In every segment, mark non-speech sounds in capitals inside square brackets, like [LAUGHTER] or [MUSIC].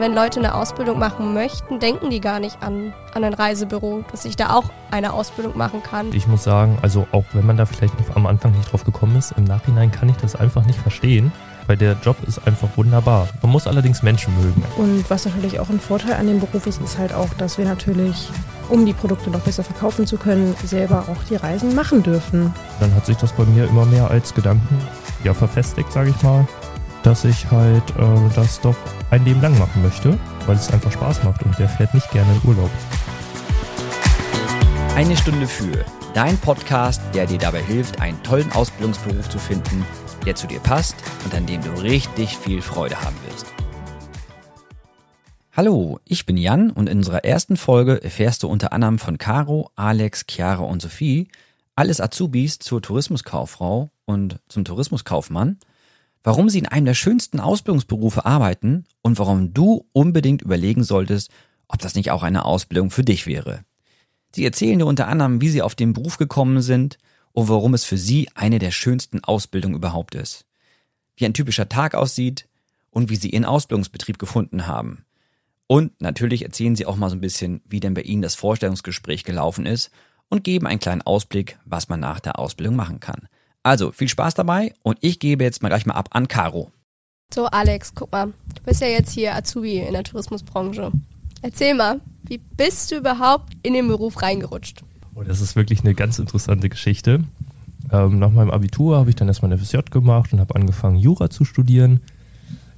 wenn Leute eine Ausbildung machen möchten, denken die gar nicht an, an ein Reisebüro, dass ich da auch eine Ausbildung machen kann. Ich muss sagen, also auch wenn man da vielleicht nicht, am Anfang nicht drauf gekommen ist, im Nachhinein kann ich das einfach nicht verstehen, weil der Job ist einfach wunderbar. Man muss allerdings Menschen mögen. Und was natürlich auch ein Vorteil an dem Beruf ist, ist halt auch, dass wir natürlich, um die Produkte noch besser verkaufen zu können, selber auch die Reisen machen dürfen. Dann hat sich das bei mir immer mehr als Gedanken ja verfestigt, sage ich mal, dass ich halt äh, das doch ein Leben lang machen möchte, weil es einfach Spaß macht und der fährt nicht gerne in Urlaub. Eine Stunde für dein Podcast, der dir dabei hilft, einen tollen Ausbildungsberuf zu finden, der zu dir passt und an dem du richtig viel Freude haben wirst. Hallo, ich bin Jan und in unserer ersten Folge erfährst du unter anderem von Caro, Alex, Chiara und Sophie alles Azubis zur Tourismuskauffrau und zum Tourismuskaufmann – warum sie in einem der schönsten Ausbildungsberufe arbeiten und warum du unbedingt überlegen solltest, ob das nicht auch eine Ausbildung für dich wäre. Sie erzählen dir unter anderem, wie sie auf den Beruf gekommen sind und warum es für sie eine der schönsten Ausbildungen überhaupt ist. Wie ein typischer Tag aussieht und wie sie ihren Ausbildungsbetrieb gefunden haben. Und natürlich erzählen sie auch mal so ein bisschen, wie denn bei ihnen das Vorstellungsgespräch gelaufen ist und geben einen kleinen Ausblick, was man nach der Ausbildung machen kann. Also viel Spaß dabei und ich gebe jetzt mal gleich mal ab an Caro. So, Alex, guck mal. Du bist ja jetzt hier Azubi in der Tourismusbranche. Erzähl mal, wie bist du überhaupt in den Beruf reingerutscht? Oh, das ist wirklich eine ganz interessante Geschichte. Ähm, nach meinem Abitur habe ich dann erstmal eine FSJ gemacht und habe angefangen, Jura zu studieren.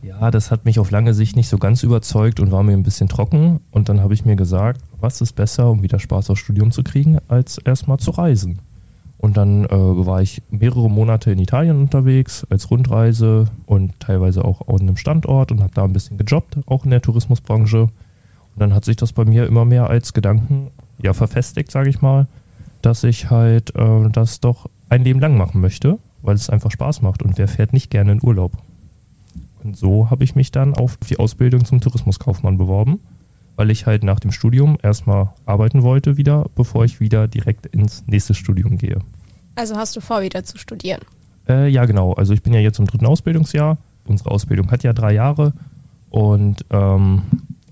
Ja, das hat mich auf lange Sicht nicht so ganz überzeugt und war mir ein bisschen trocken. Und dann habe ich mir gesagt, was ist besser, um wieder Spaß aufs Studium zu kriegen, als erstmal zu reisen. Und dann äh, war ich mehrere Monate in Italien unterwegs als Rundreise und teilweise auch an einem Standort und habe da ein bisschen gejobbt, auch in der Tourismusbranche. Und dann hat sich das bei mir immer mehr als Gedanken ja verfestigt, sage ich mal, dass ich halt äh, das doch ein Leben lang machen möchte, weil es einfach Spaß macht und wer fährt nicht gerne in Urlaub. Und so habe ich mich dann auf die Ausbildung zum Tourismuskaufmann beworben weil ich halt nach dem Studium erstmal arbeiten wollte wieder, bevor ich wieder direkt ins nächste Studium gehe. Also hast du vor, wieder zu studieren? Äh, ja, genau. Also ich bin ja jetzt im dritten Ausbildungsjahr. Unsere Ausbildung hat ja drei Jahre und ähm,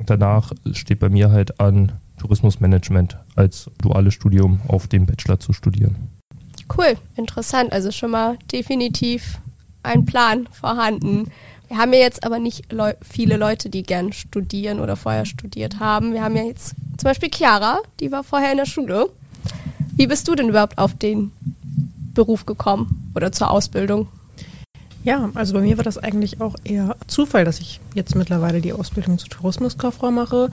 danach steht bei mir halt an, Tourismusmanagement als duales Studium auf dem Bachelor zu studieren. Cool, interessant. Also schon mal definitiv ein Plan vorhanden. Wir haben ja jetzt aber nicht Leu viele Leute, die gern studieren oder vorher studiert haben. Wir haben ja jetzt zum Beispiel Chiara, die war vorher in der Schule. Wie bist du denn überhaupt auf den Beruf gekommen oder zur Ausbildung? Ja, also bei mir war das eigentlich auch eher Zufall, dass ich jetzt mittlerweile die Ausbildung zur Tourismuskauffrau mache.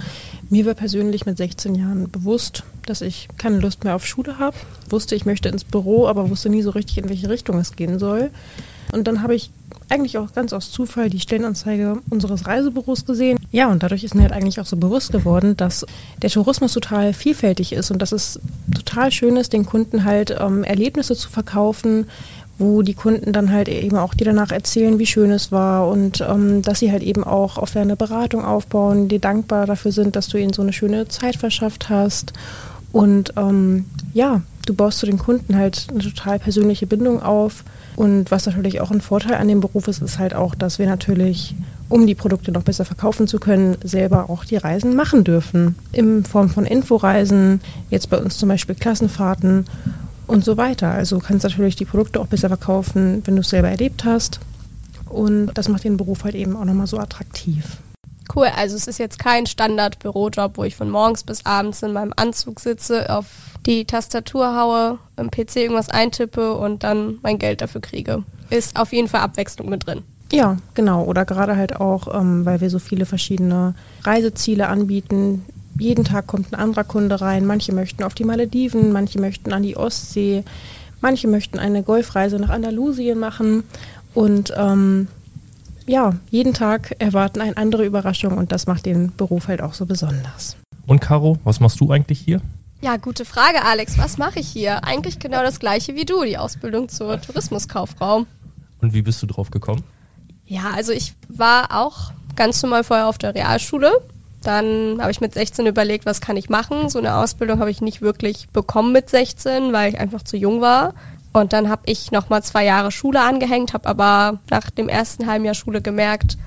Mir war persönlich mit 16 Jahren bewusst, dass ich keine Lust mehr auf Schule habe. Wusste, ich möchte ins Büro, aber wusste nie so richtig, in welche Richtung es gehen soll. Und dann habe ich eigentlich auch ganz aus Zufall die Stellenanzeige unseres Reisebüros gesehen. Ja, und dadurch ist mir halt eigentlich auch so bewusst geworden, dass der Tourismus total vielfältig ist und dass es total schön ist, den Kunden halt ähm, Erlebnisse zu verkaufen, wo die Kunden dann halt eben auch dir danach erzählen, wie schön es war und ähm, dass sie halt eben auch auf deine Beratung aufbauen, die dankbar dafür sind, dass du ihnen so eine schöne Zeit verschafft hast. Und ähm, ja, du baust zu den Kunden halt eine total persönliche Bindung auf und was natürlich auch ein Vorteil an dem Beruf ist, ist halt auch, dass wir natürlich, um die Produkte noch besser verkaufen zu können, selber auch die Reisen machen dürfen. In Form von Inforeisen, jetzt bei uns zum Beispiel Klassenfahrten und so weiter. Also du kannst natürlich die Produkte auch besser verkaufen, wenn du es selber erlebt hast. Und das macht den Beruf halt eben auch nochmal so attraktiv. Cool, also es ist jetzt kein Standard-Bürojob, wo ich von morgens bis abends in meinem Anzug sitze, auf die Tastatur haue, im PC irgendwas eintippe und dann mein Geld dafür kriege. Ist auf jeden Fall Abwechslung mit drin. Ja, genau. Oder gerade halt auch, ähm, weil wir so viele verschiedene Reiseziele anbieten. Jeden Tag kommt ein anderer Kunde rein. Manche möchten auf die Malediven, manche möchten an die Ostsee, manche möchten eine Golfreise nach Andalusien machen. Und ähm, ja, jeden Tag erwarten eine andere Überraschung und das macht den Beruf halt auch so besonders. Und Caro, was machst du eigentlich hier? Ja, gute Frage, Alex. Was mache ich hier? Eigentlich genau das gleiche wie du, die Ausbildung zur Tourismuskauffrau. Und wie bist du drauf gekommen? Ja, also ich war auch ganz normal vorher auf der Realschule. Dann habe ich mit 16 überlegt, was kann ich machen. So eine Ausbildung habe ich nicht wirklich bekommen mit 16, weil ich einfach zu jung war. Und dann habe ich nochmal zwei Jahre Schule angehängt, habe aber nach dem ersten halben Jahr Schule gemerkt,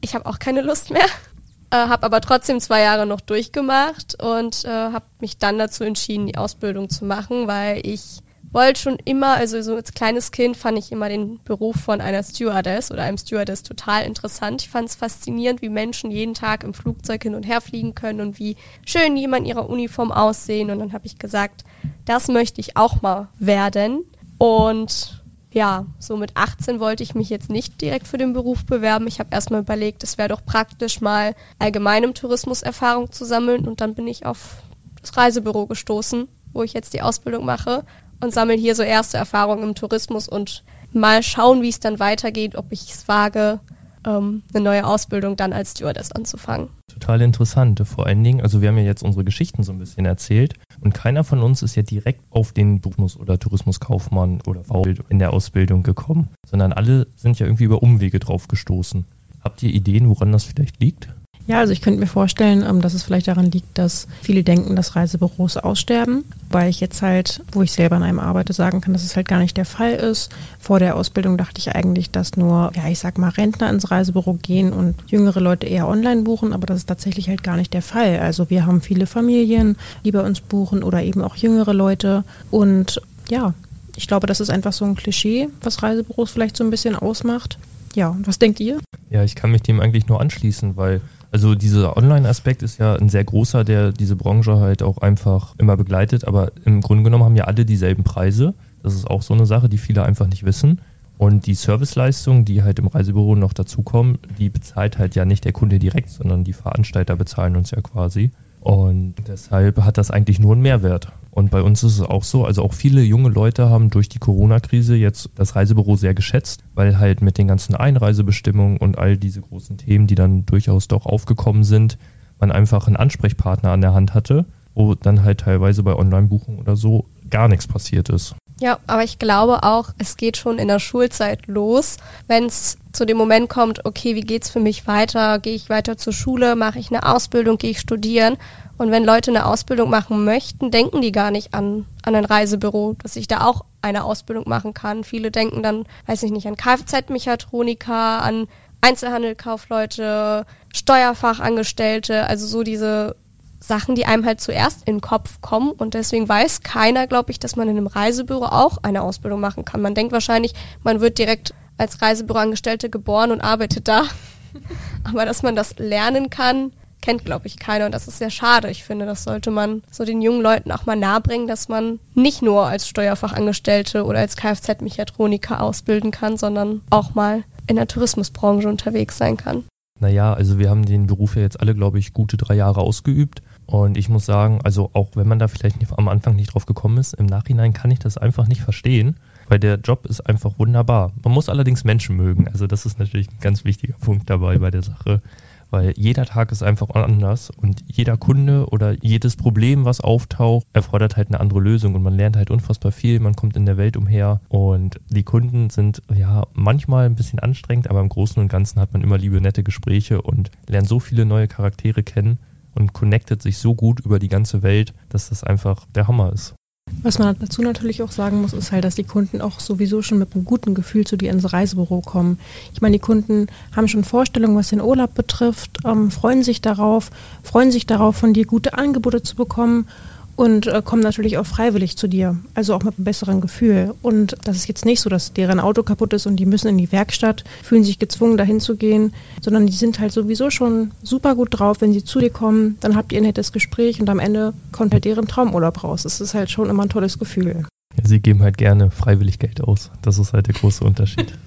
ich habe auch keine Lust mehr. [LAUGHS] äh, habe aber trotzdem zwei Jahre noch durchgemacht und äh, habe mich dann dazu entschieden, die Ausbildung zu machen, weil ich wollte schon immer, also so als kleines Kind fand ich immer den Beruf von einer Stewardess oder einem Stewardess total interessant. Ich fand es faszinierend, wie Menschen jeden Tag im Flugzeug hin und her fliegen können und wie schön immer in ihrer Uniform aussehen. Und dann habe ich gesagt, das möchte ich auch mal werden. Und ja, so mit 18 wollte ich mich jetzt nicht direkt für den Beruf bewerben. Ich habe erstmal überlegt, es wäre doch praktisch mal allgemein im Tourismus Erfahrung zu sammeln und dann bin ich auf das Reisebüro gestoßen, wo ich jetzt die Ausbildung mache und sammle hier so erste Erfahrungen im Tourismus und mal schauen, wie es dann weitergeht, ob ich es wage, ähm, eine neue Ausbildung dann als Stewardess anzufangen. Total interessant. Vor allen Dingen, also wir haben ja jetzt unsere Geschichten so ein bisschen erzählt und keiner von uns ist ja direkt auf den Tourismus- oder Tourismuskaufmann oder in der Ausbildung gekommen, sondern alle sind ja irgendwie über Umwege drauf gestoßen. Habt ihr Ideen, woran das vielleicht liegt? Ja, also ich könnte mir vorstellen, ähm, dass es vielleicht daran liegt, dass viele denken, dass Reisebüros aussterben, weil ich jetzt halt, wo ich selber an einem arbeite, sagen kann, dass es halt gar nicht der Fall ist. Vor der Ausbildung dachte ich eigentlich, dass nur, ja, ich sag mal, Rentner ins Reisebüro gehen und jüngere Leute eher online buchen, aber das ist tatsächlich halt gar nicht der Fall. Also wir haben viele Familien, die bei uns buchen oder eben auch jüngere Leute und ja, ich glaube, das ist einfach so ein Klischee, was Reisebüros vielleicht so ein bisschen ausmacht. Ja, was denkt ihr? Ja, ich kann mich dem eigentlich nur anschließen, weil also dieser Online-Aspekt ist ja ein sehr großer, der diese Branche halt auch einfach immer begleitet. Aber im Grunde genommen haben ja alle dieselben Preise. Das ist auch so eine Sache, die viele einfach nicht wissen. Und die Serviceleistungen, die halt im Reisebüro noch dazukommen, die bezahlt halt ja nicht der Kunde direkt, sondern die Veranstalter bezahlen uns ja quasi. Und deshalb hat das eigentlich nur einen Mehrwert. Und bei uns ist es auch so, also auch viele junge Leute haben durch die Corona-Krise jetzt das Reisebüro sehr geschätzt, weil halt mit den ganzen Einreisebestimmungen und all diese großen Themen, die dann durchaus doch aufgekommen sind, man einfach einen Ansprechpartner an der Hand hatte, wo dann halt teilweise bei Online-Buchungen oder so gar nichts passiert ist. Ja, aber ich glaube auch, es geht schon in der Schulzeit los, wenn es zu dem Moment kommt, okay, wie geht's für mich weiter? Gehe ich weiter zur Schule? Mache ich eine Ausbildung? Gehe ich studieren? Und wenn Leute eine Ausbildung machen möchten, denken die gar nicht an, an ein Reisebüro, dass ich da auch eine Ausbildung machen kann. Viele denken dann, weiß ich nicht, an Kfz-Mechatroniker, an Einzelhandelkaufleute, Steuerfachangestellte, also so diese Sachen, die einem halt zuerst in den Kopf kommen. Und deswegen weiß keiner, glaube ich, dass man in einem Reisebüro auch eine Ausbildung machen kann. Man denkt wahrscheinlich, man wird direkt als Reisebüroangestellte geboren und arbeitet da. [LAUGHS] Aber dass man das lernen kann, kennt, glaube ich, keiner. Und das ist sehr schade. Ich finde, das sollte man so den jungen Leuten auch mal nahebringen, dass man nicht nur als Steuerfachangestellte oder als Kfz-Mechatroniker ausbilden kann, sondern auch mal in der Tourismusbranche unterwegs sein kann. Naja, also wir haben den Beruf ja jetzt alle, glaube ich, gute drei Jahre ausgeübt. Und ich muss sagen, also auch wenn man da vielleicht am Anfang nicht drauf gekommen ist, im Nachhinein kann ich das einfach nicht verstehen, weil der Job ist einfach wunderbar. Man muss allerdings Menschen mögen. Also das ist natürlich ein ganz wichtiger Punkt dabei bei der Sache weil jeder Tag ist einfach anders und jeder Kunde oder jedes Problem, was auftaucht, erfordert halt eine andere Lösung und man lernt halt unfassbar viel, man kommt in der Welt umher und die Kunden sind ja manchmal ein bisschen anstrengend, aber im Großen und Ganzen hat man immer liebe, nette Gespräche und lernt so viele neue Charaktere kennen und connectet sich so gut über die ganze Welt, dass das einfach der Hammer ist. Was man dazu natürlich auch sagen muss, ist halt, dass die Kunden auch sowieso schon mit einem guten Gefühl zu dir ins Reisebüro kommen. Ich meine, die Kunden haben schon Vorstellungen, was den Urlaub betrifft, ähm, freuen sich darauf, freuen sich darauf, von dir gute Angebote zu bekommen und äh, kommen natürlich auch freiwillig zu dir, also auch mit einem besseren Gefühl. Und das ist jetzt nicht so, dass deren Auto kaputt ist und die müssen in die Werkstatt, fühlen sich gezwungen, dahin zu gehen, sondern die sind halt sowieso schon super gut drauf, wenn sie zu dir kommen, dann habt ihr ein nettes Gespräch und am Ende kommt halt deren Traumurlaub raus. Das ist halt schon immer ein tolles Gefühl. Sie geben halt gerne freiwillig Geld aus. Das ist halt der große Unterschied.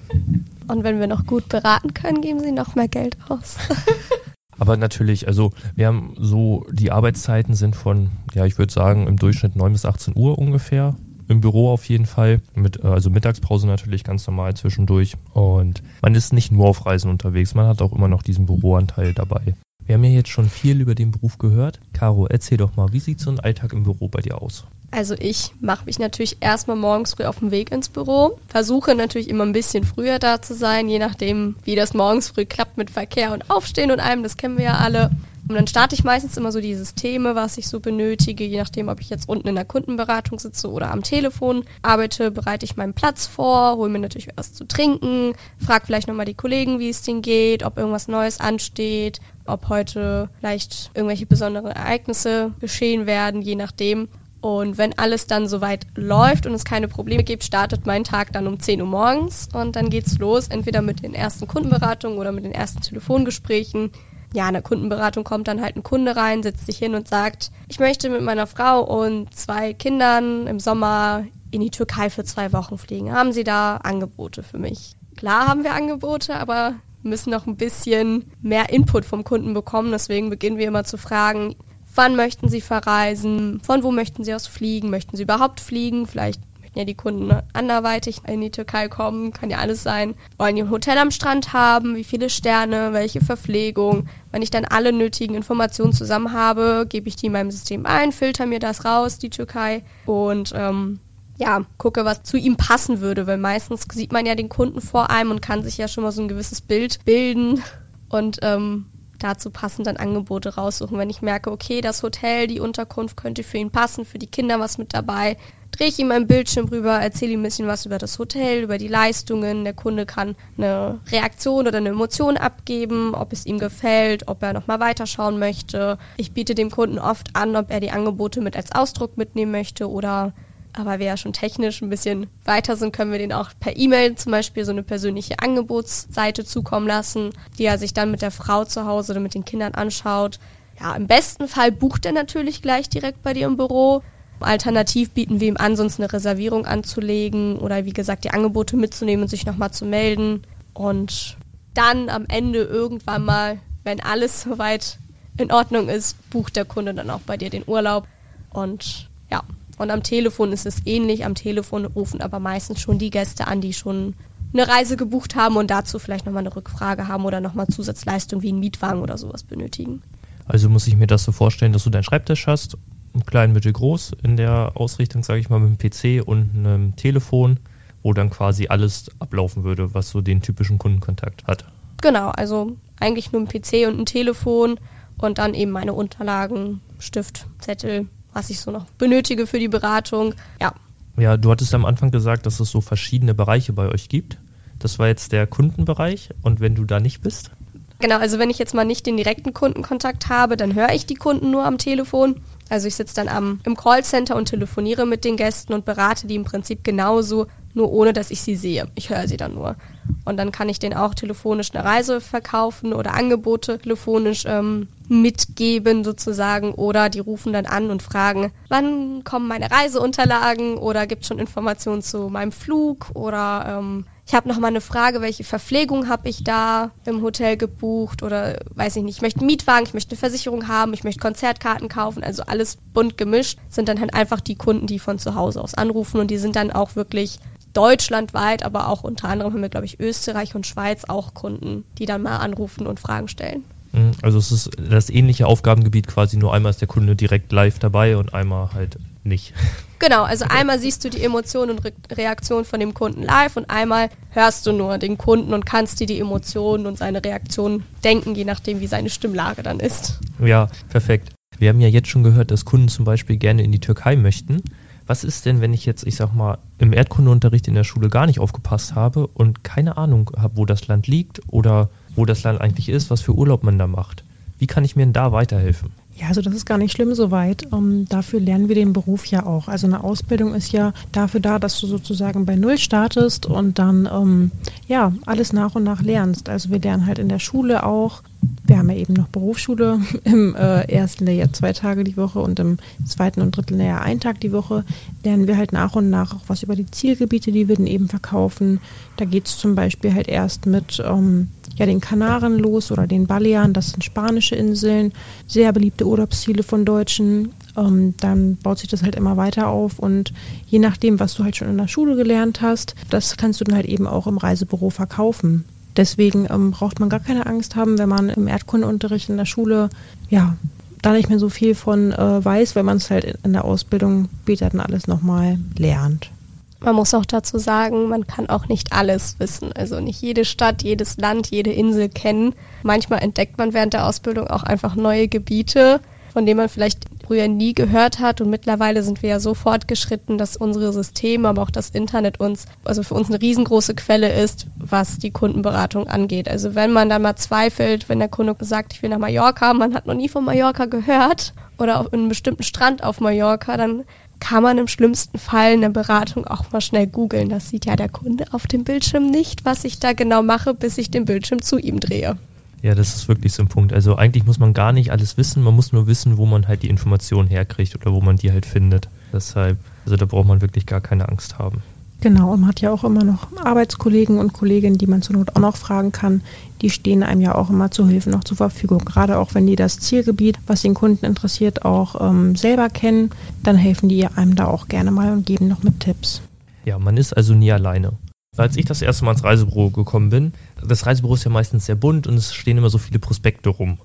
Und wenn wir noch gut beraten können, geben sie noch mehr Geld aus. [LAUGHS] Aber natürlich, also wir haben so, die Arbeitszeiten sind von, ja, ich würde sagen, im Durchschnitt 9 bis 18 Uhr ungefähr. Im Büro auf jeden Fall. Mit, äh, also Mittagspause natürlich ganz normal zwischendurch. Und man ist nicht nur auf Reisen unterwegs, man hat auch immer noch diesen Büroanteil dabei. Wir haben ja jetzt schon viel über den Beruf gehört. Caro, erzähl doch mal, wie sieht so ein Alltag im Büro bei dir aus? Also ich mache mich natürlich erstmal morgens früh auf den Weg ins Büro, versuche natürlich immer ein bisschen früher da zu sein, je nachdem, wie das morgens früh klappt mit Verkehr und Aufstehen und allem, das kennen wir ja alle. Und dann starte ich meistens immer so die Systeme, was ich so benötige, je nachdem, ob ich jetzt unten in der Kundenberatung sitze oder am Telefon. Arbeite, bereite ich meinen Platz vor, hole mir natürlich was zu trinken, frage vielleicht nochmal die Kollegen, wie es denen geht, ob irgendwas Neues ansteht, ob heute vielleicht irgendwelche besonderen Ereignisse geschehen werden, je nachdem. Und wenn alles dann soweit läuft und es keine Probleme gibt, startet mein Tag dann um 10 Uhr morgens. Und dann geht's los, entweder mit den ersten Kundenberatungen oder mit den ersten Telefongesprächen ja, in der Kundenberatung kommt dann halt ein Kunde rein, setzt sich hin und sagt, ich möchte mit meiner Frau und zwei Kindern im Sommer in die Türkei für zwei Wochen fliegen. Haben Sie da Angebote für mich? Klar haben wir Angebote, aber müssen noch ein bisschen mehr Input vom Kunden bekommen. Deswegen beginnen wir immer zu fragen, wann möchten Sie verreisen? Von wo möchten Sie aus fliegen? Möchten Sie überhaupt fliegen? Vielleicht ja die Kunden anderweitig in die Türkei kommen, kann ja alles sein. Wollen die ein Hotel am Strand haben? Wie viele Sterne? Welche Verpflegung? Wenn ich dann alle nötigen Informationen zusammen habe, gebe ich die in meinem System ein, filter mir das raus, die Türkei und ähm, ja, gucke, was zu ihm passen würde, weil meistens sieht man ja den Kunden vor einem und kann sich ja schon mal so ein gewisses Bild bilden und ähm, dazu passen dann Angebote raussuchen. Wenn ich merke, okay, das Hotel, die Unterkunft könnte für ihn passen, für die Kinder was mit dabei, drehe ich ihm ein Bildschirm rüber, erzähle ihm ein bisschen was über das Hotel, über die Leistungen. Der Kunde kann eine Reaktion oder eine Emotion abgeben, ob es ihm gefällt, ob er nochmal weiterschauen möchte. Ich biete dem Kunden oft an, ob er die Angebote mit als Ausdruck mitnehmen möchte oder aber wir ja schon technisch ein bisschen weiter sind, können wir den auch per E-Mail zum Beispiel so eine persönliche Angebotsseite zukommen lassen, die er sich dann mit der Frau zu Hause oder mit den Kindern anschaut. Ja, im besten Fall bucht er natürlich gleich direkt bei dir im Büro. Alternativ bieten wir ihm an, sonst eine Reservierung anzulegen oder wie gesagt die Angebote mitzunehmen und sich nochmal zu melden. Und dann am Ende irgendwann mal, wenn alles [LAUGHS] soweit in Ordnung ist, bucht der Kunde dann auch bei dir den Urlaub. Und ja, und am Telefon ist es ähnlich. Am Telefon rufen aber meistens schon die Gäste an, die schon eine Reise gebucht haben und dazu vielleicht nochmal eine Rückfrage haben oder nochmal Zusatzleistung wie einen Mietwagen oder sowas benötigen. Also muss ich mir das so vorstellen, dass du deinen Schreibtisch hast klein, mittel, groß in der Ausrichtung, sage ich mal, mit einem PC und einem Telefon, wo dann quasi alles ablaufen würde, was so den typischen Kundenkontakt hat. Genau, also eigentlich nur ein PC und ein Telefon und dann eben meine Unterlagen, Stift, Zettel, was ich so noch benötige für die Beratung. Ja. Ja, du hattest am Anfang gesagt, dass es so verschiedene Bereiche bei euch gibt. Das war jetzt der Kundenbereich und wenn du da nicht bist? Genau, also wenn ich jetzt mal nicht den direkten Kundenkontakt habe, dann höre ich die Kunden nur am Telefon. Also ich sitze dann am, im Callcenter und telefoniere mit den Gästen und berate die im Prinzip genauso, nur ohne dass ich sie sehe. Ich höre sie dann nur. Und dann kann ich denen auch telefonisch eine Reise verkaufen oder Angebote telefonisch ähm, mitgeben sozusagen. Oder die rufen dann an und fragen, wann kommen meine Reiseunterlagen oder gibt es schon Informationen zu meinem Flug oder ähm, ich habe noch mal eine Frage, welche Verpflegung habe ich da im Hotel gebucht oder weiß ich nicht, ich möchte einen Mietwagen, ich möchte eine Versicherung haben, ich möchte Konzertkarten kaufen, also alles bunt gemischt, sind dann halt einfach die Kunden, die von zu Hause aus anrufen und die sind dann auch wirklich deutschlandweit, aber auch unter anderem haben wir, glaube ich, Österreich und Schweiz auch Kunden, die dann mal anrufen und Fragen stellen. Mhm, also es ist das ähnliche Aufgabengebiet quasi, nur einmal ist der Kunde direkt live dabei und einmal halt nicht. [LAUGHS] Genau, also einmal siehst du die Emotionen und Re Reaktionen von dem Kunden live und einmal hörst du nur den Kunden und kannst dir die Emotionen und seine Reaktionen denken, je nachdem, wie seine Stimmlage dann ist. Ja, perfekt. Wir haben ja jetzt schon gehört, dass Kunden zum Beispiel gerne in die Türkei möchten. Was ist denn, wenn ich jetzt, ich sag mal, im Erdkundeunterricht in der Schule gar nicht aufgepasst habe und keine Ahnung habe, wo das Land liegt oder wo das Land eigentlich ist, was für Urlaub man da macht? Wie kann ich mir denn da weiterhelfen? Ja, also das ist gar nicht schlimm soweit. Um, dafür lernen wir den Beruf ja auch. Also eine Ausbildung ist ja dafür da, dass du sozusagen bei Null startest und dann um, ja alles nach und nach lernst. Also wir lernen halt in der Schule auch. Wir haben ja eben noch Berufsschule [LAUGHS] im äh, ersten Lehrjahr zwei Tage die Woche und im zweiten und dritten Lehrjahr einen Tag die Woche. Lernen wir halt nach und nach auch was über die Zielgebiete, die wir dann eben verkaufen. Da geht es zum Beispiel halt erst mit um, ja, den Kanaren los oder den Balearen, das sind spanische Inseln, sehr beliebte Urlaubsziele von Deutschen. Ähm, dann baut sich das halt immer weiter auf und je nachdem, was du halt schon in der Schule gelernt hast, das kannst du dann halt eben auch im Reisebüro verkaufen. Deswegen ähm, braucht man gar keine Angst haben, wenn man im Erdkundeunterricht in der Schule ja da nicht mehr so viel von äh, weiß, weil man es halt in der Ausbildung später dann alles nochmal lernt. Man muss auch dazu sagen, man kann auch nicht alles wissen. Also nicht jede Stadt, jedes Land, jede Insel kennen. Manchmal entdeckt man während der Ausbildung auch einfach neue Gebiete, von denen man vielleicht früher nie gehört hat. Und mittlerweile sind wir ja so fortgeschritten, dass unsere Systeme, aber auch das Internet uns, also für uns eine riesengroße Quelle ist, was die Kundenberatung angeht. Also wenn man da mal zweifelt, wenn der Kunde sagt, ich will nach Mallorca, man hat noch nie von Mallorca gehört oder auf einem bestimmten Strand auf Mallorca, dann kann man im schlimmsten Fall eine Beratung auch mal schnell googeln. Das sieht ja der Kunde auf dem Bildschirm nicht, was ich da genau mache, bis ich den Bildschirm zu ihm drehe. Ja, das ist wirklich so ein Punkt. Also eigentlich muss man gar nicht alles wissen, man muss nur wissen, wo man halt die Informationen herkriegt oder wo man die halt findet. Deshalb, also da braucht man wirklich gar keine Angst haben. Genau, und man hat ja auch immer noch Arbeitskollegen und Kolleginnen, die man zur Not auch noch fragen kann. Die stehen einem ja auch immer zur Hilfe noch zur Verfügung. Gerade auch wenn die das Zielgebiet, was den Kunden interessiert, auch ähm, selber kennen, dann helfen die einem da auch gerne mal und geben noch mit Tipps. Ja, man ist also nie alleine. Als ich das erste Mal ins Reisebüro gekommen bin, das Reisebüro ist ja meistens sehr bunt und es stehen immer so viele Prospekte rum.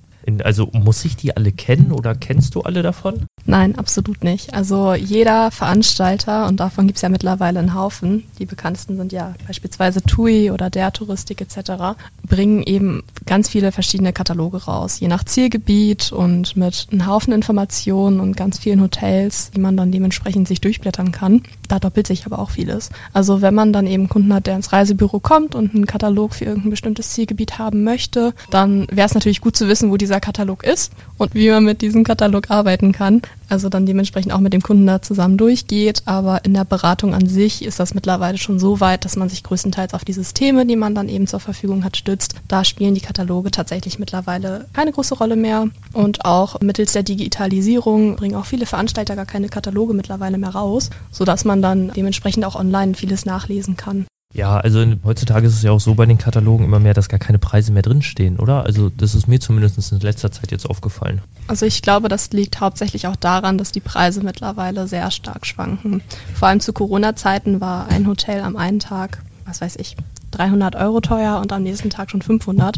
Also muss ich die alle kennen oder kennst du alle davon? Nein, absolut nicht. Also jeder Veranstalter, und davon gibt es ja mittlerweile einen Haufen, die bekanntesten sind ja beispielsweise TUI oder der Touristik etc., bringen eben ganz viele verschiedene Kataloge raus, je nach Zielgebiet und mit einem Haufen Informationen und ganz vielen Hotels, die man dann dementsprechend sich durchblättern kann. Da doppelt sich aber auch vieles. Also wenn man dann eben Kunden hat, der ins Reisebüro kommt und einen Katalog für irgendein bestimmtes Zielgebiet haben möchte, dann wäre es natürlich gut zu wissen, wo dieser Katalog ist und wie man mit diesem Katalog arbeiten kann also dann dementsprechend auch mit dem Kunden da zusammen durchgeht. Aber in der Beratung an sich ist das mittlerweile schon so weit, dass man sich größtenteils auf die Systeme, die man dann eben zur Verfügung hat, stützt. Da spielen die Kataloge tatsächlich mittlerweile keine große Rolle mehr. Und auch mittels der Digitalisierung bringen auch viele Veranstalter gar keine Kataloge mittlerweile mehr raus, sodass man dann dementsprechend auch online vieles nachlesen kann. Ja, also heutzutage ist es ja auch so bei den Katalogen immer mehr, dass gar keine Preise mehr drinstehen, oder? Also das ist mir zumindest in letzter Zeit jetzt aufgefallen. Also ich glaube, das liegt hauptsächlich auch daran, dass die Preise mittlerweile sehr stark schwanken. Vor allem zu Corona-Zeiten war ein Hotel am einen Tag, was weiß ich, 300 Euro teuer und am nächsten Tag schon 500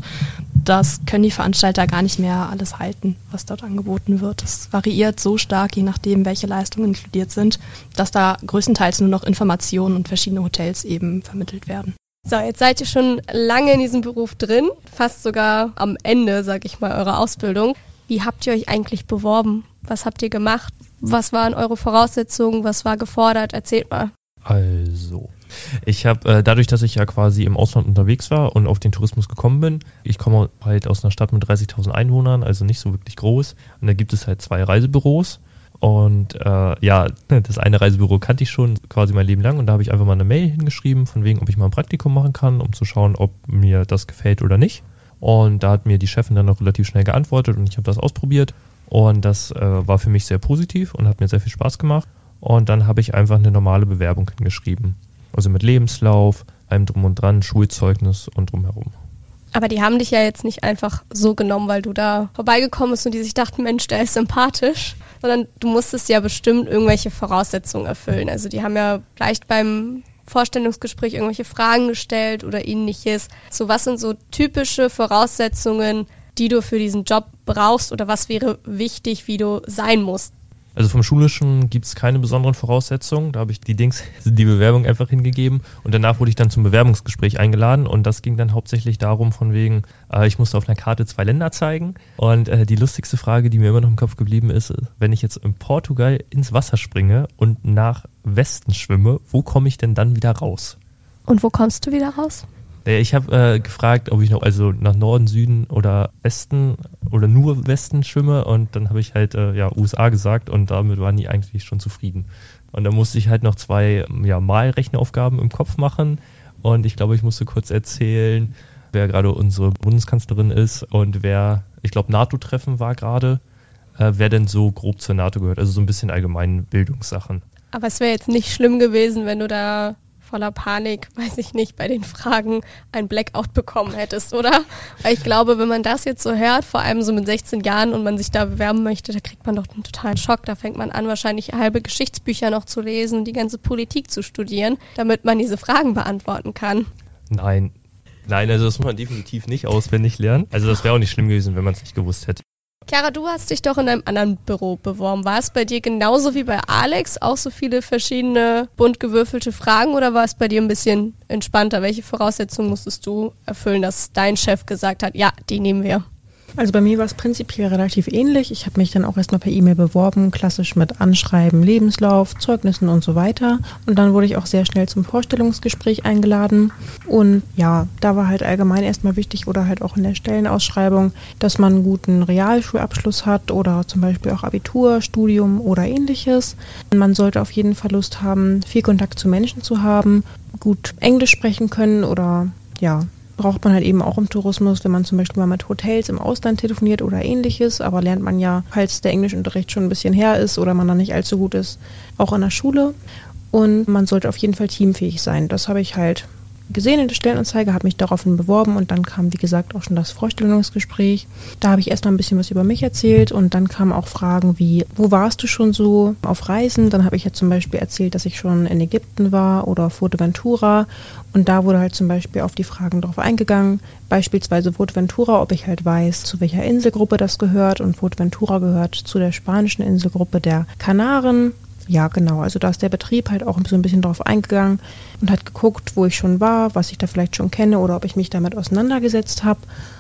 das können die Veranstalter gar nicht mehr alles halten, was dort angeboten wird. Es variiert so stark, je nachdem, welche Leistungen inkludiert sind, dass da größtenteils nur noch Informationen und verschiedene Hotels eben vermittelt werden. So, jetzt seid ihr schon lange in diesem Beruf drin, fast sogar am Ende, sag ich mal, eurer Ausbildung. Wie habt ihr euch eigentlich beworben? Was habt ihr gemacht? Was waren eure Voraussetzungen? Was war gefordert? Erzählt mal. Also, ich habe äh, dadurch, dass ich ja quasi im Ausland unterwegs war und auf den Tourismus gekommen bin, ich komme halt aus einer Stadt mit 30.000 Einwohnern, also nicht so wirklich groß. Und da gibt es halt zwei Reisebüros. Und äh, ja, [LAUGHS] das eine Reisebüro kannte ich schon quasi mein Leben lang und da habe ich einfach mal eine Mail hingeschrieben, von wegen, ob ich mal ein Praktikum machen kann, um zu schauen, ob mir das gefällt oder nicht. Und da hat mir die Chefin dann auch relativ schnell geantwortet und ich habe das ausprobiert. Und das äh, war für mich sehr positiv und hat mir sehr viel Spaß gemacht. Und dann habe ich einfach eine normale Bewerbung hingeschrieben. Also mit Lebenslauf, allem drum und dran, Schulzeugnis und drumherum. Aber die haben dich ja jetzt nicht einfach so genommen, weil du da vorbeigekommen bist und die sich dachten, Mensch, der ist sympathisch, sondern du musstest ja bestimmt irgendwelche Voraussetzungen erfüllen. Also die haben ja vielleicht beim Vorstellungsgespräch irgendwelche Fragen gestellt oder ähnliches. So, was sind so typische Voraussetzungen, die du für diesen Job brauchst oder was wäre wichtig, wie du sein musst? Also vom Schulischen gibt es keine besonderen Voraussetzungen. Da habe ich die Dings, die Bewerbung einfach hingegeben und danach wurde ich dann zum Bewerbungsgespräch eingeladen und das ging dann hauptsächlich darum, von wegen, äh, ich musste auf einer Karte zwei Länder zeigen. Und äh, die lustigste Frage, die mir immer noch im Kopf geblieben ist, wenn ich jetzt in Portugal ins Wasser springe und nach Westen schwimme, wo komme ich denn dann wieder raus? Und wo kommst du wieder raus? Ich habe äh, gefragt, ob ich noch also nach Norden, Süden oder Westen oder nur Westen schwimme und dann habe ich halt äh, ja USA gesagt und damit waren die eigentlich schon zufrieden. Und dann musste ich halt noch zwei ja, Malrechenaufgaben im Kopf machen und ich glaube, ich musste kurz erzählen, wer gerade unsere Bundeskanzlerin ist und wer, ich glaube, NATO-Treffen war gerade, äh, wer denn so grob zur NATO gehört. Also so ein bisschen allgemeine Bildungssachen. Aber es wäre jetzt nicht schlimm gewesen, wenn du da voller Panik, [LAUGHS] weiß ich nicht, bei den Fragen ein Blackout bekommen hättest, oder? Weil ich glaube, wenn man das jetzt so hört, vor allem so mit 16 Jahren und man sich da bewerben möchte, da kriegt man doch einen totalen Schock. Da fängt man an, wahrscheinlich halbe Geschichtsbücher noch zu lesen und die ganze Politik zu studieren, damit man diese Fragen beantworten kann. Nein. Nein, also das muss man definitiv nicht auswendig lernen. Also das wäre auch nicht schlimm gewesen, wenn man es nicht gewusst hätte. Chiara, du hast dich doch in einem anderen Büro beworben. War es bei dir genauso wie bei Alex auch so viele verschiedene bunt gewürfelte Fragen oder war es bei dir ein bisschen entspannter? Welche Voraussetzungen musstest du erfüllen, dass dein Chef gesagt hat, ja, die nehmen wir? Also bei mir war es prinzipiell relativ ähnlich. Ich habe mich dann auch erstmal per E-Mail beworben, klassisch mit Anschreiben, Lebenslauf, Zeugnissen und so weiter. Und dann wurde ich auch sehr schnell zum Vorstellungsgespräch eingeladen. Und ja, da war halt allgemein erstmal wichtig oder halt auch in der Stellenausschreibung, dass man einen guten Realschulabschluss hat oder zum Beispiel auch Abitur, Studium oder ähnliches. Man sollte auf jeden Fall Lust haben, viel Kontakt zu Menschen zu haben, gut Englisch sprechen können oder ja, braucht man halt eben auch im Tourismus, wenn man zum Beispiel mal mit Hotels im Ausland telefoniert oder ähnliches. Aber lernt man ja, falls der Englischunterricht schon ein bisschen her ist oder man da nicht allzu gut ist, auch in der Schule. Und man sollte auf jeden Fall teamfähig sein. Das habe ich halt gesehen in der Stellenanzeige, habe mich daraufhin beworben und dann kam, wie gesagt, auch schon das Vorstellungsgespräch. Da habe ich erstmal ein bisschen was über mich erzählt und dann kamen auch Fragen wie, wo warst du schon so auf Reisen? Dann habe ich ja zum Beispiel erzählt, dass ich schon in Ägypten war oder Fuerteventura und da wurde halt zum Beispiel auf die Fragen drauf eingegangen. Beispielsweise Fuerteventura, ob ich halt weiß, zu welcher Inselgruppe das gehört und Fuerteventura gehört zu der spanischen Inselgruppe der Kanaren ja, genau. Also da ist der Betrieb halt auch so ein bisschen drauf eingegangen und hat geguckt, wo ich schon war, was ich da vielleicht schon kenne oder ob ich mich damit auseinandergesetzt habe.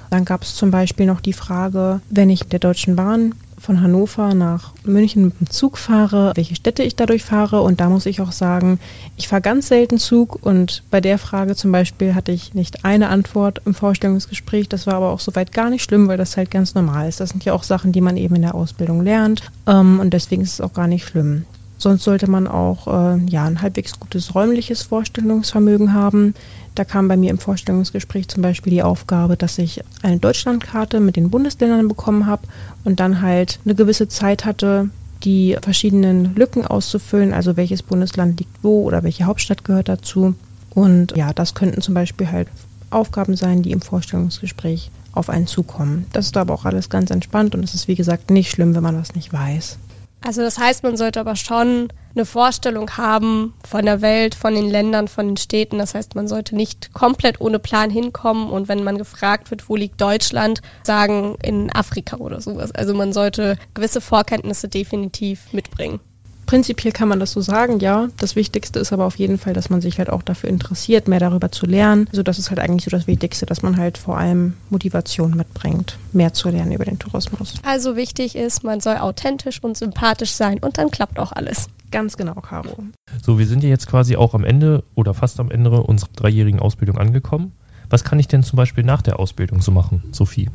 Dann gab es zum Beispiel noch die Frage, wenn ich der Deutschen Bahn von Hannover nach München mit dem Zug fahre, welche Städte ich dadurch fahre. Und da muss ich auch sagen, ich fahre ganz selten Zug und bei der Frage zum Beispiel hatte ich nicht eine Antwort im Vorstellungsgespräch. Das war aber auch soweit gar nicht schlimm, weil das halt ganz normal ist. Das sind ja auch Sachen, die man eben in der Ausbildung lernt ähm, und deswegen ist es auch gar nicht schlimm. Sonst sollte man auch äh, ja, ein halbwegs gutes räumliches Vorstellungsvermögen haben. Da kam bei mir im Vorstellungsgespräch zum Beispiel die Aufgabe, dass ich eine Deutschlandkarte mit den Bundesländern bekommen habe und dann halt eine gewisse Zeit hatte, die verschiedenen Lücken auszufüllen, also welches Bundesland liegt wo oder welche Hauptstadt gehört dazu. Und ja, das könnten zum Beispiel halt Aufgaben sein, die im Vorstellungsgespräch auf einen zukommen. Das ist aber auch alles ganz entspannt und es ist wie gesagt nicht schlimm, wenn man was nicht weiß. Also das heißt, man sollte aber schon eine Vorstellung haben von der Welt, von den Ländern, von den Städten. Das heißt, man sollte nicht komplett ohne Plan hinkommen und wenn man gefragt wird, wo liegt Deutschland, sagen in Afrika oder sowas. Also man sollte gewisse Vorkenntnisse definitiv mitbringen. Prinzipiell kann man das so sagen, ja. Das Wichtigste ist aber auf jeden Fall, dass man sich halt auch dafür interessiert, mehr darüber zu lernen. Also das ist halt eigentlich so das Wichtigste, dass man halt vor allem Motivation mitbringt, mehr zu lernen über den Tourismus. Also wichtig ist, man soll authentisch und sympathisch sein und dann klappt auch alles. Ganz genau, Caro. So, wir sind ja jetzt quasi auch am Ende oder fast am Ende unserer dreijährigen Ausbildung angekommen. Was kann ich denn zum Beispiel nach der Ausbildung so machen, Sophie?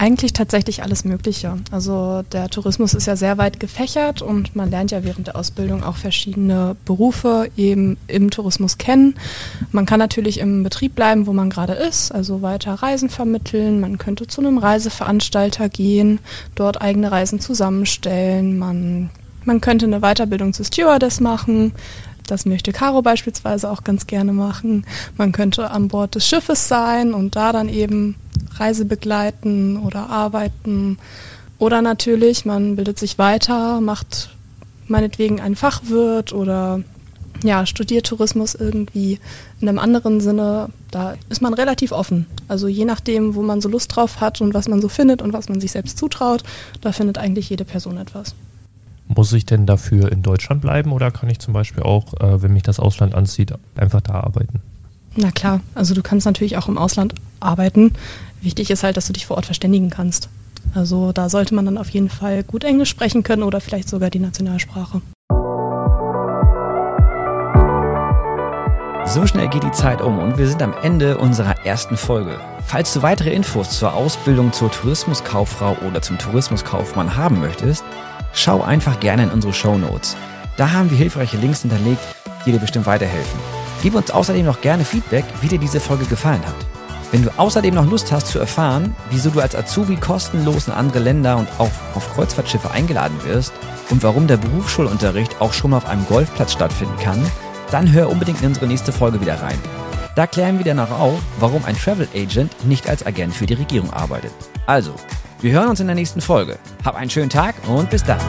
Eigentlich tatsächlich alles Mögliche. Also der Tourismus ist ja sehr weit gefächert und man lernt ja während der Ausbildung auch verschiedene Berufe eben im Tourismus kennen. Man kann natürlich im Betrieb bleiben, wo man gerade ist, also weiter Reisen vermitteln. Man könnte zu einem Reiseveranstalter gehen, dort eigene Reisen zusammenstellen. Man, man könnte eine Weiterbildung zu Stewardess machen. Das möchte Caro beispielsweise auch ganz gerne machen. Man könnte an Bord des Schiffes sein und da dann eben Reise begleiten oder arbeiten. Oder natürlich, man bildet sich weiter, macht meinetwegen einen Fachwirt oder ja, studiert Tourismus irgendwie in einem anderen Sinne. Da ist man relativ offen. Also je nachdem, wo man so Lust drauf hat und was man so findet und was man sich selbst zutraut, da findet eigentlich jede Person etwas. Muss ich denn dafür in Deutschland bleiben oder kann ich zum Beispiel auch, äh, wenn mich das Ausland anzieht, einfach da arbeiten? Na klar, also du kannst natürlich auch im Ausland arbeiten. Wichtig ist halt, dass du dich vor Ort verständigen kannst. Also da sollte man dann auf jeden Fall gut Englisch sprechen können oder vielleicht sogar die Nationalsprache. So schnell geht die Zeit um und wir sind am Ende unserer ersten Folge. Falls du weitere Infos zur Ausbildung zur Tourismuskauffrau oder zum Tourismuskaufmann haben möchtest, schau einfach gerne in unsere Show Notes. Da haben wir hilfreiche Links hinterlegt, die dir bestimmt weiterhelfen. Gib uns außerdem noch gerne Feedback, wie dir diese Folge gefallen hat. Wenn du außerdem noch Lust hast zu erfahren, wieso du als Azubi kostenlos in andere Länder und auch auf Kreuzfahrtschiffe eingeladen wirst und warum der Berufsschulunterricht auch schon mal auf einem Golfplatz stattfinden kann, dann hör unbedingt in unsere nächste Folge wieder rein. Da klären wir dann auch auf, warum ein Travel Agent nicht als Agent für die Regierung arbeitet. Also, wir hören uns in der nächsten Folge. Hab einen schönen Tag und bis dann.